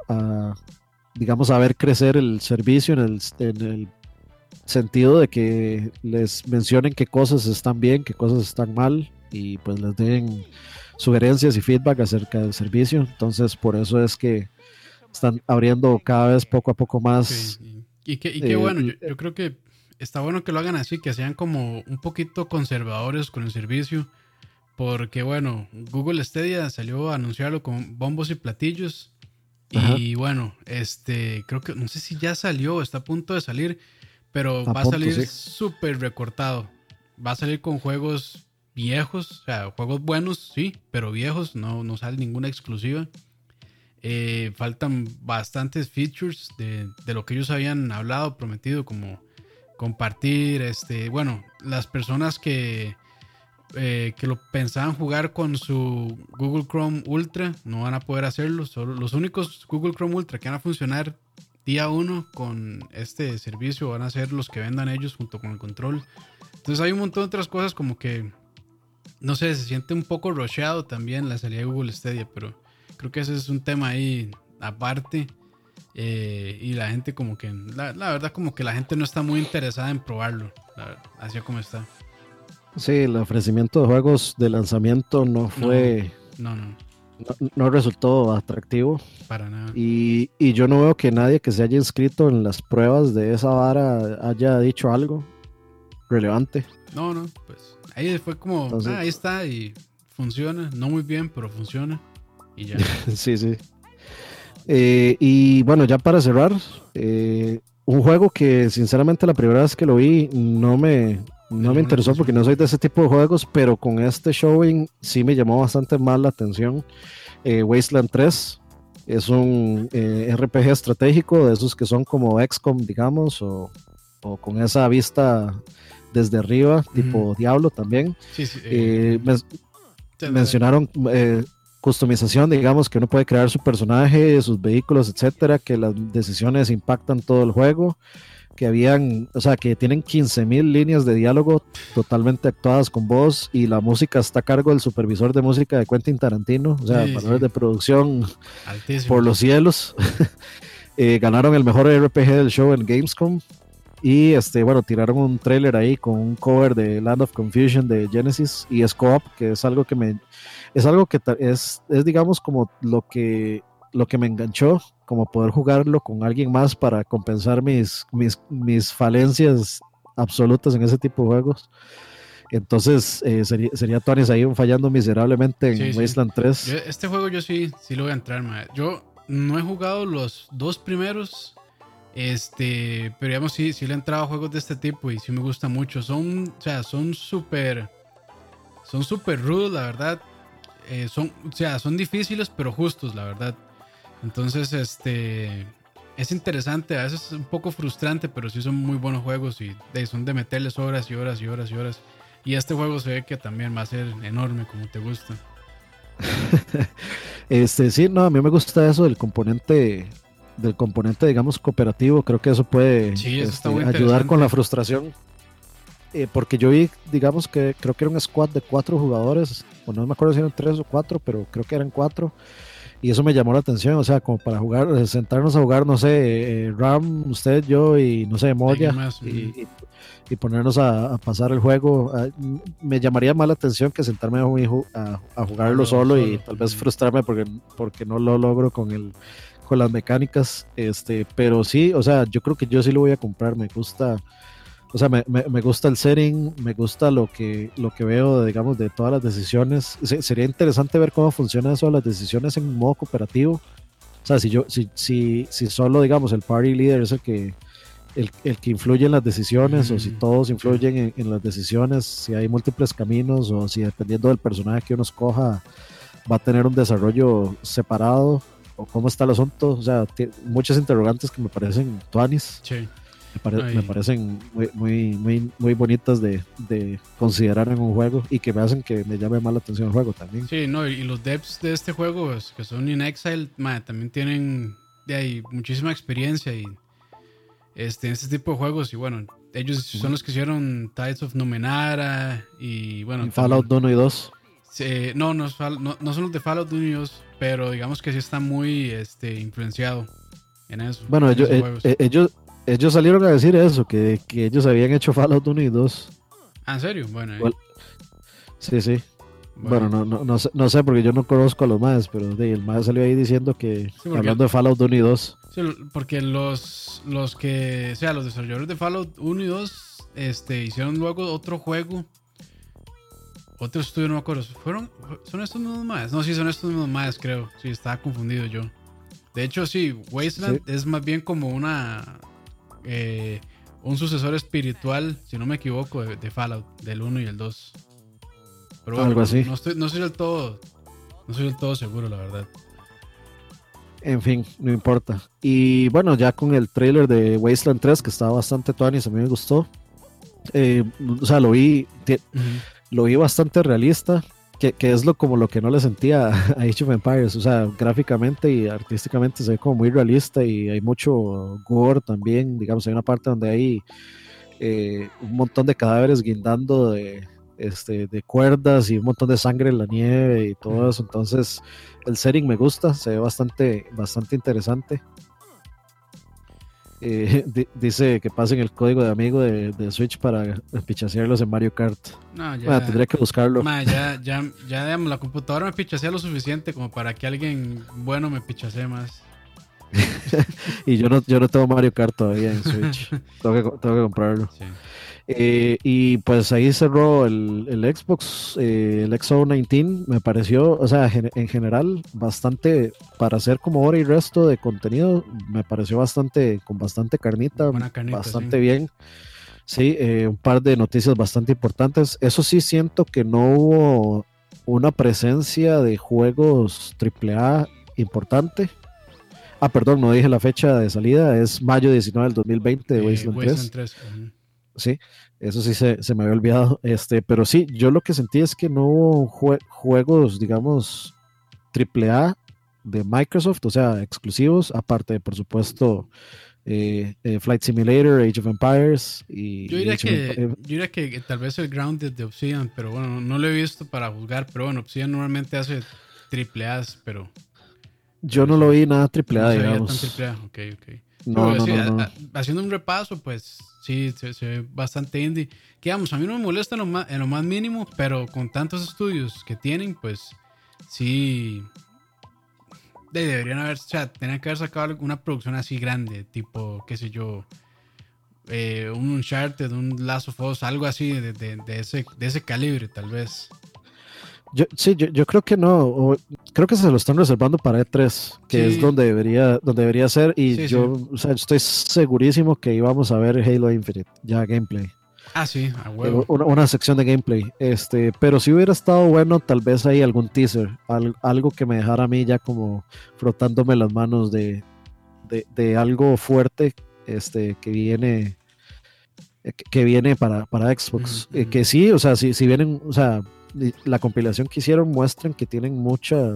digamos, a ver crecer el servicio en el, en el sentido de que les mencionen qué cosas están bien, qué cosas están mal y pues les den sugerencias y feedback acerca del servicio. Entonces, por eso es que están abriendo cada vez poco a poco más. Y, qué, y qué bueno, yo, creo que está bueno que lo hagan así, que sean como un poquito conservadores con el servicio. Porque bueno, Google Stadia salió a anunciarlo con bombos y platillos. Y bueno, este, creo que, no sé si ya salió, está a punto de salir, pero va a salir súper recortado. Va a salir con juegos viejos, o sea, juegos buenos, sí, pero viejos, no, no sale ninguna exclusiva. Eh, faltan bastantes features de, de, lo que ellos habían hablado, prometido, como compartir, este, bueno, las personas que eh, que lo pensaban jugar con su Google Chrome Ultra, no van a poder hacerlo. Solo los únicos Google Chrome Ultra que van a funcionar día uno con este servicio van a ser los que vendan ellos junto con el control. Entonces hay un montón de otras cosas como que, no sé, se siente un poco rusheado también la salida de Google Stadia, pero creo que ese es un tema ahí aparte. Eh, y la gente como que, la, verdad como que la gente no está muy interesada en probarlo, así como está. Sí, el ofrecimiento de juegos de lanzamiento no fue. No, no. No, resultó atractivo. Para nada. Y, yo no veo que nadie que se haya inscrito en las pruebas de esa vara haya dicho algo relevante. No, no, pues ahí fue como, ah, ahí está y funciona, no muy bien, pero funciona y ya. [laughs] sí, sí. Eh, y bueno, ya para cerrar, eh, un juego que sinceramente la primera vez que lo vi no me, no me interesó porque no soy de ese tipo de juegos, pero con este showing sí me llamó bastante más la atención. Eh, Wasteland 3 es un eh, RPG estratégico, de esos que son como XCOM, digamos, o, con esa vista desde arriba, tipo Diablo también. Eh, mencionaron customización, digamos, que uno puede crear su personaje, sus vehículos, etcétera, que las decisiones impactan todo el juego que habían, o sea, que tienen 15.000 líneas de diálogo totalmente actuadas con voz y la música está a cargo del supervisor de música de Quentin Tarantino, o sea, valores de producción por los cielos. [laughs] Eh, ganaron el mejor RPG del show en Gamescom y este, bueno, tiraron un trailer ahí con un cover de Land of Confusion de Genesis y Scope, que es algo que me es algo que es, es digamos como lo que lo que me enganchó, como poder jugarlo con alguien más para compensar mis, mis, mis falencias absolutas en ese tipo de juegos. Entonces eh, sería, sería ahí fallando miserablemente en Wasteland 3. este juego yo sí, sí lo voy a entrar, Yo no he jugado los dos primeros, este, pero digamos sí, sí le he entrado a juegos de este tipo y sí me gusta mucho. Son, o sea, son súper, son súper rudos, la verdad. Eh, son, o sea, son difíciles, pero justos, la verdad. Entonces, este es interesante, a veces es un poco frustrante, pero sí son muy buenos juegos y son de meterles horas y horas y horas y horas. Y este juego se ve que también va a ser enorme como te gusta. [laughs] este sí, no, a mí me gusta eso del componente del componente, digamos, cooperativo. Creo que eso puede este, ayudar con la frustración. Eh, porque yo vi, digamos que creo que era un squad de cuatro jugadores, o no me acuerdo si eran tres o cuatro, pero creo que eran cuatro y eso me llamó la atención, o sea, como para jugar, eh, sentarnos a jugar, no sé, eh, Ram, usted, yo y no sé, Moya, y, y, ponernos a, pasar el juego. Ah, me llamaría más la atención que sentarme a, a, jugarlo solo, y tal vez frustrarme porque, porque no lo logro con el con las mecánicas, este, pero sí, o sea, yo creo que yo sí lo voy a comprar, me gusta o sea, me, me, gusta el setting, me gusta lo que, lo que veo, digamos, de todas las decisiones. sería interesante ver cómo funciona eso, las decisiones en modo cooperativo. O sea, si yo, si, si, si solo, digamos, el party leader es el que, el, el que influye en las decisiones, o si todos influyen en, las decisiones, si hay múltiples caminos, o si dependiendo del personaje que uno escoja, va a tener un desarrollo separado, o cómo está el asunto. O sea, muchas interrogantes que me parecen tuanis. Sí me, parecen muy, muy, muy, bonitas de, considerar en un juego y que me hacen que me llame más la atención el juego también. Sí, no, y los devs de este juego, que son In Exile, también tienen de ahí muchísima experiencia y este, en este tipo de juegos. Y bueno, ellos son los que hicieron Tides of Numenara y bueno. Fallout 1 y 2. no, no, no, son los de Fallout 1 y 2, pero digamos que sí está muy este, influenciado en eso. Bueno, ellos, eh, eh, ellos, ellos salieron a decir eso, que, ellos habían hecho Fallout 1 y 2. ¿Ah, ¿En serio? Bueno. Sí, sí. Bueno, no, no, no, sé, no sé porque yo no conozco a los más, pero el más salió ahí diciendo que hablando de Fallout 1 y 2. Sí, porque los, los que, o sea, los desarrolladores de Fallout 1 y 2 este, hicieron luego otro juego. Otro estudio, no me acuerdo. ¿Fueron, ¿Son estos mismos más? No, sí, son estos mismos más, creo. Sí, estaba confundido yo. De hecho, sí, Wasteland es más bien como una. Eh, un sucesor espiritual, si no me equivoco, de, Fallout, del 1 y el 2. Pero Algo así. No, estoy, no soy del todo. No soy del todo seguro, la verdad. En fin, no importa. Y bueno, ya con el trailer de Wasteland 3, que estaba bastante tuanis, a mí me gustó. Eh, o sea, lo vi, lo vi bastante realista que, es lo como lo que no le sentía [laughs] a Age of Empires, o sea, gráficamente y artísticamente se ve como muy realista y hay mucho gore también, digamos, hay una parte donde hay eh, un montón de cadáveres guindando de, este, de cuerdas y un montón de sangre en la nieve y todo eso, entonces el setting me gusta, se ve bastante, bastante interesante. Eh, dice que pasen el código de amigo de, Switch para pichasearlos en Mario Kart. No, ya. tendría que buscarlo. ya, ya, ya, digamos, la computadora me pichasea lo suficiente como para que alguien bueno me pichasee más. [laughs] y yo no, yo no tengo Mario Kart todavía en Switch. [laughs] tengo, que, tengo que comprarlo. Sí. Eh, y pues ahí cerró el, el Xbox, eh, el XO19, me pareció, o sea, en general, bastante, para hacer como hora y resto de contenido, me pareció bastante, con bastante carnita, bastante bien. Sí, eh, un par de noticias bastante importantes. Eso sí siento que no hubo una presencia de juegos AAA importante. Ah, perdón, no dije la fecha de salida, es mayo 19 del 2020 de Wasteland 3 sí, eso sí se, me había olvidado. Este, pero sí, yo lo que sentí es que no hubo juegos, digamos, AAA de Microsoft, o sea, exclusivos, aparte de, por supuesto, eh, eh, Flight Simulator, Age of Empires y... Yo diría, que, que, tal vez el Grounded de Obsidian, pero bueno, no lo he visto para juzgar, pero bueno, Obsidian normalmente hace AAAs, pero... Yo no lo vi nada AAA, digamos. AAA. Ok, ok. No, haciendo un repaso, pues sí, se, ve bastante indie. Que vamos, a mí no me molesta en lo, más, en lo más mínimo, pero con tantos estudios que tienen, pues sí. deberían haber, o sea, tenían que haber sacado una producción así grande, tipo, qué sé yo, eh, un Uncharted, un Last of Us, algo así de, de, ese, de ese calibre, tal vez. Yo, sí, yo, yo, creo que no. creo que se lo están reservando para E3, que es donde debería, donde debería ser. Y yo O sea, estoy segurísimo que íbamos a ver Halo Infinite, ya gameplay. Ah, sí, a huevo. Una, sección de gameplay. Este, pero si hubiera estado bueno, tal vez hay algún teaser, algo que me dejara a mí ya como frotándome las manos de, de, algo fuerte este, que viene que viene para, para Xbox. Eh, que sí, o sea, si, si vienen, o sea, la compilación que hicieron muestran que tienen mucha,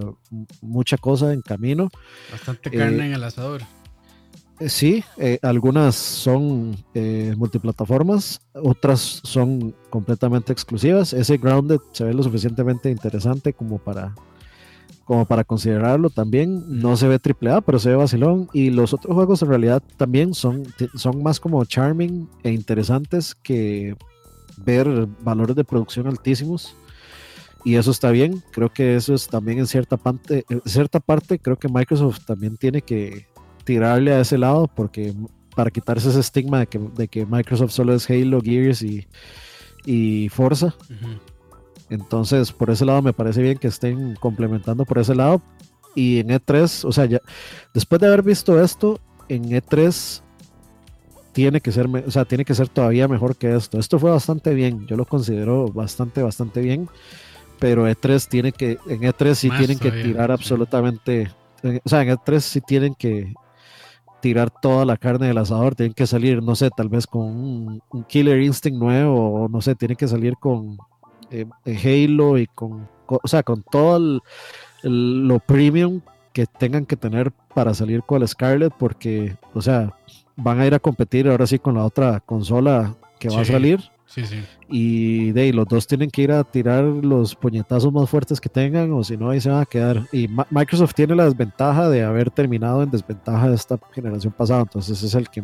mucha cosa en camino. Bastante carne eh, en el asador. Eh, sí, eh, algunas son multiplataformas, otras son completamente exclusivas. Ese Grounded se ve lo suficientemente interesante como para, como para considerarlo también. No se ve AAA, pero se ve vacilón. Y los otros juegos en realidad también son, son más como charming e interesantes que ver valores de producción altísimos y eso está bien. Creo que eso es también en cierta parte, en cierta parte creo que Microsoft también tiene que tirarle a ese lado porque para quitarse ese estigma de que, de que Microsoft solo es Halo, Gears y, y Forza. Entonces, por ese lado me parece bien que estén complementando por ese lado. Y en E3, o sea, ya después de haber visto esto, en E3 tiene que ser, o sea, tiene que ser todavía mejor que esto. Esto fue bastante bien, yo lo considero bastante, bastante bien pero E3 tiene que, en E3 sí tienen que tirar absolutamente, o sea, en E3 sí tienen que tirar toda la carne del asador, tienen que salir, no sé, tal vez con un, Killer Instinct nuevo, o no sé, tienen que salir con eh, Halo y con, o sea, con todo lo premium que tengan que tener para salir con el Scarlet, porque, o sea, van a ir a competir ahora sí con la otra consola que va a salir y de los dos tienen que ir a tirar los puñetazos más fuertes que tengan, o si no, ahí se van a quedar. Y Microsoft tiene la desventaja de haber terminado en desventaja de esta generación pasada, entonces es el que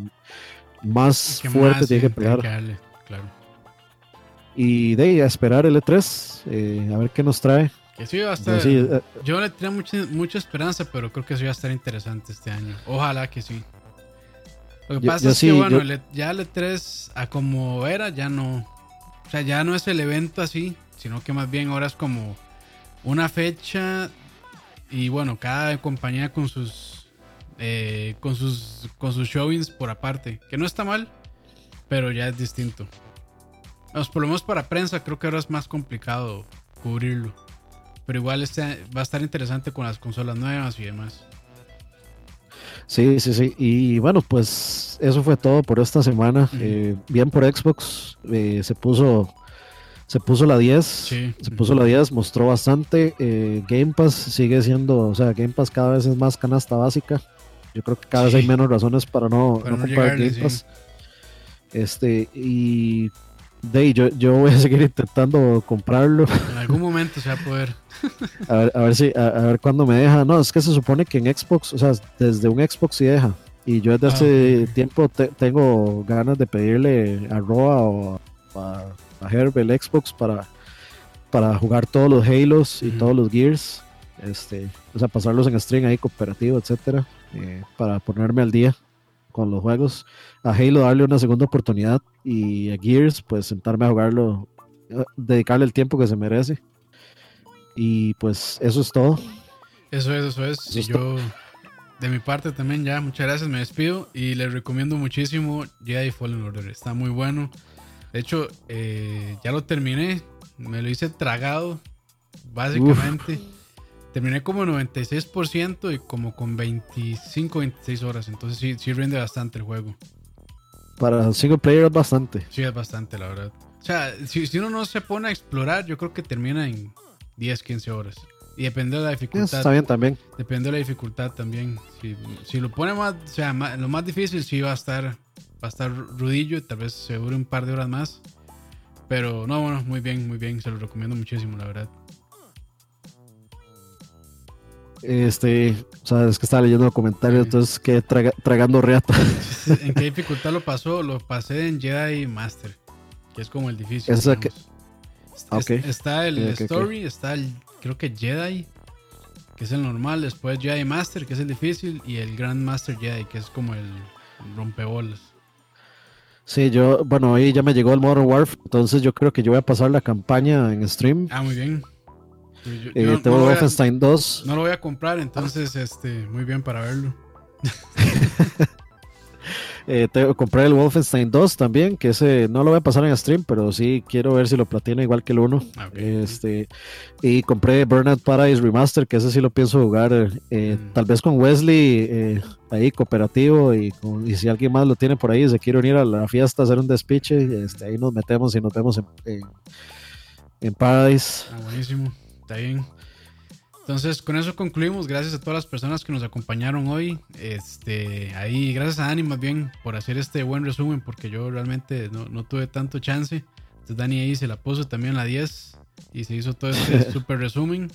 más fuerte tiene que pegar. Y de ahí a esperar el E3, eh, a ver qué nos trae. Que sí va a estar. Eh, yo le tenía mucha, mucha esperanza, pero creo que sí va a estar interesante este año. Ojalá que sí. Lo que pasa es que, bueno, ya el E3, a como era, ya no. O sea, ya no es el evento así, sino que más bien ahora es como una fecha y bueno, cada compañía con sus eh, con sus con sus showings por aparte, que no está mal, pero ya es distinto. Los problemas para prensa creo que ahora es más complicado cubrirlo. Pero igual este, va a estar interesante con las consolas nuevas y demás. Sí, sí, sí. Y bueno, pues eso fue todo por esta semana. Eh, bien por Xbox. Eh, se puso se puso la 10. Se puso la 10, mostró bastante. Eh, Game Pass sigue siendo, o sea, Game Pass cada vez es más canasta básica. Yo creo que cada vez hay menos razones para no, comprar Game Pass. Este, y de yo, yo voy a seguir intentando comprarlo. En algún momento se va a poder. [laughs] a, ver, a ver si, a, ver cuándo me deja. No, es que se supone que en Xbox, o sea, desde un Xbox sí deja. Y yo desde ah, hace tiempo tengo ganas de pedirle a Roa o a a Herb el Xbox para, para jugar todos los Halos y todos los Gears. Este, o sea, pasarlos en stream ahí cooperativo, etcétera, eh, para ponerme al día con los juegos. A Halo darle una segunda oportunidad y a Gears, pues sentarme a jugarlo, eh, dedicarle el tiempo que se merece. Y pues eso es todo. Eso es, eso es. yo, de mi parte también ya, muchas gracias, me despido y les recomiendo muchísimo Jedi Fallen Order. Está muy bueno. De hecho, eh, ya lo terminé. Me lo hice tragado, básicamente. Terminé como 96% y como con 25, 26 horas. Entonces sí, sí rinde bastante el juego. Para single player es bastante. Sí, es bastante, la verdad. O sea, si, si, uno no se pone a explorar, yo creo que termina en 10, 15 horas. Y depende de la dificultad. está bien también. Depende de la dificultad también. Si, si lo pone más, o sea, lo más difícil sí va a estar va a estar rudillo, tal vez se dure un par de horas más. Pero no, bueno, muy bien, muy bien, se lo recomiendo muchísimo, la verdad. Este, sabes que estaba leyendo los comentarios, entonces que tragando reata. ¿En qué [laughs] dificultad lo pasó? Lo pasé en Jedi Master, que es como el difícil. que... Está el Story, está el, creo que Jedi, que es el normal, después Jedi Master, que es el difícil, y el Grand Master Jedi, que es como el rompebolas. Sí, yo, bueno, ahí ya me llegó el Modern Warfare, entonces yo creo que yo voy a pasar la campaña en stream. Ah, muy bien. Eh, tengo no Wolfenstein 2. No lo voy a comprar, entonces, este, muy bien para verlo. [laughs] Eh, compré el Wolfenstein 2 también, que ese no lo voy a pasar en stream, pero sí quiero ver si lo platina igual que el 1. Ah, este, y compré Burnout Paradise Remaster, que ese sí lo pienso jugar, eh, mm. tal vez con Wesley eh, ahí cooperativo y, si alguien más lo tiene por ahí, se quiere unir a la fiesta, hacer un despiche, este, ahí nos metemos y nos vemos en, en, Paradise. Ah, buenísimo, está bien. Entonces, con eso concluimos. Gracias a todas las personas que nos acompañaron hoy. Este, ahí, gracias a Dani más bien por hacer este buen resumen, porque yo realmente no, tuve tanto chance. Entonces, Dani ahí se la puso también la 10 y se hizo todo este [laughs] super resumen.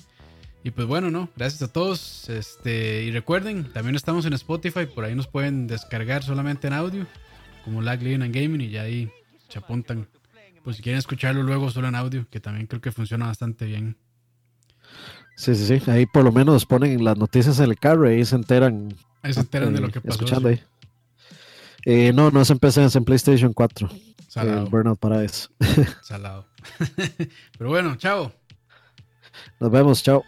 Y pues bueno, ¿no? Gracias a todos. Este, y recuerden, también estamos en Spotify, por ahí nos pueden descargar solamente en audio, como Lag Living and Gaming, y ya ahí se apuntan. Pues si quieren escucharlo luego solo en audio, que también creo que funciona bastante bien. Sí, sí, sí. Ahí por lo menos ponen las noticias en el carro y ahí se enteran. Ahí se enteran de lo que pasó. Escuchando ahí. Eh, no, no es en PC, es en PlayStation 4. Salado. Burnout eso. [laughs] Salado. [laughs] Pero bueno, chao. Nos vemos, chao.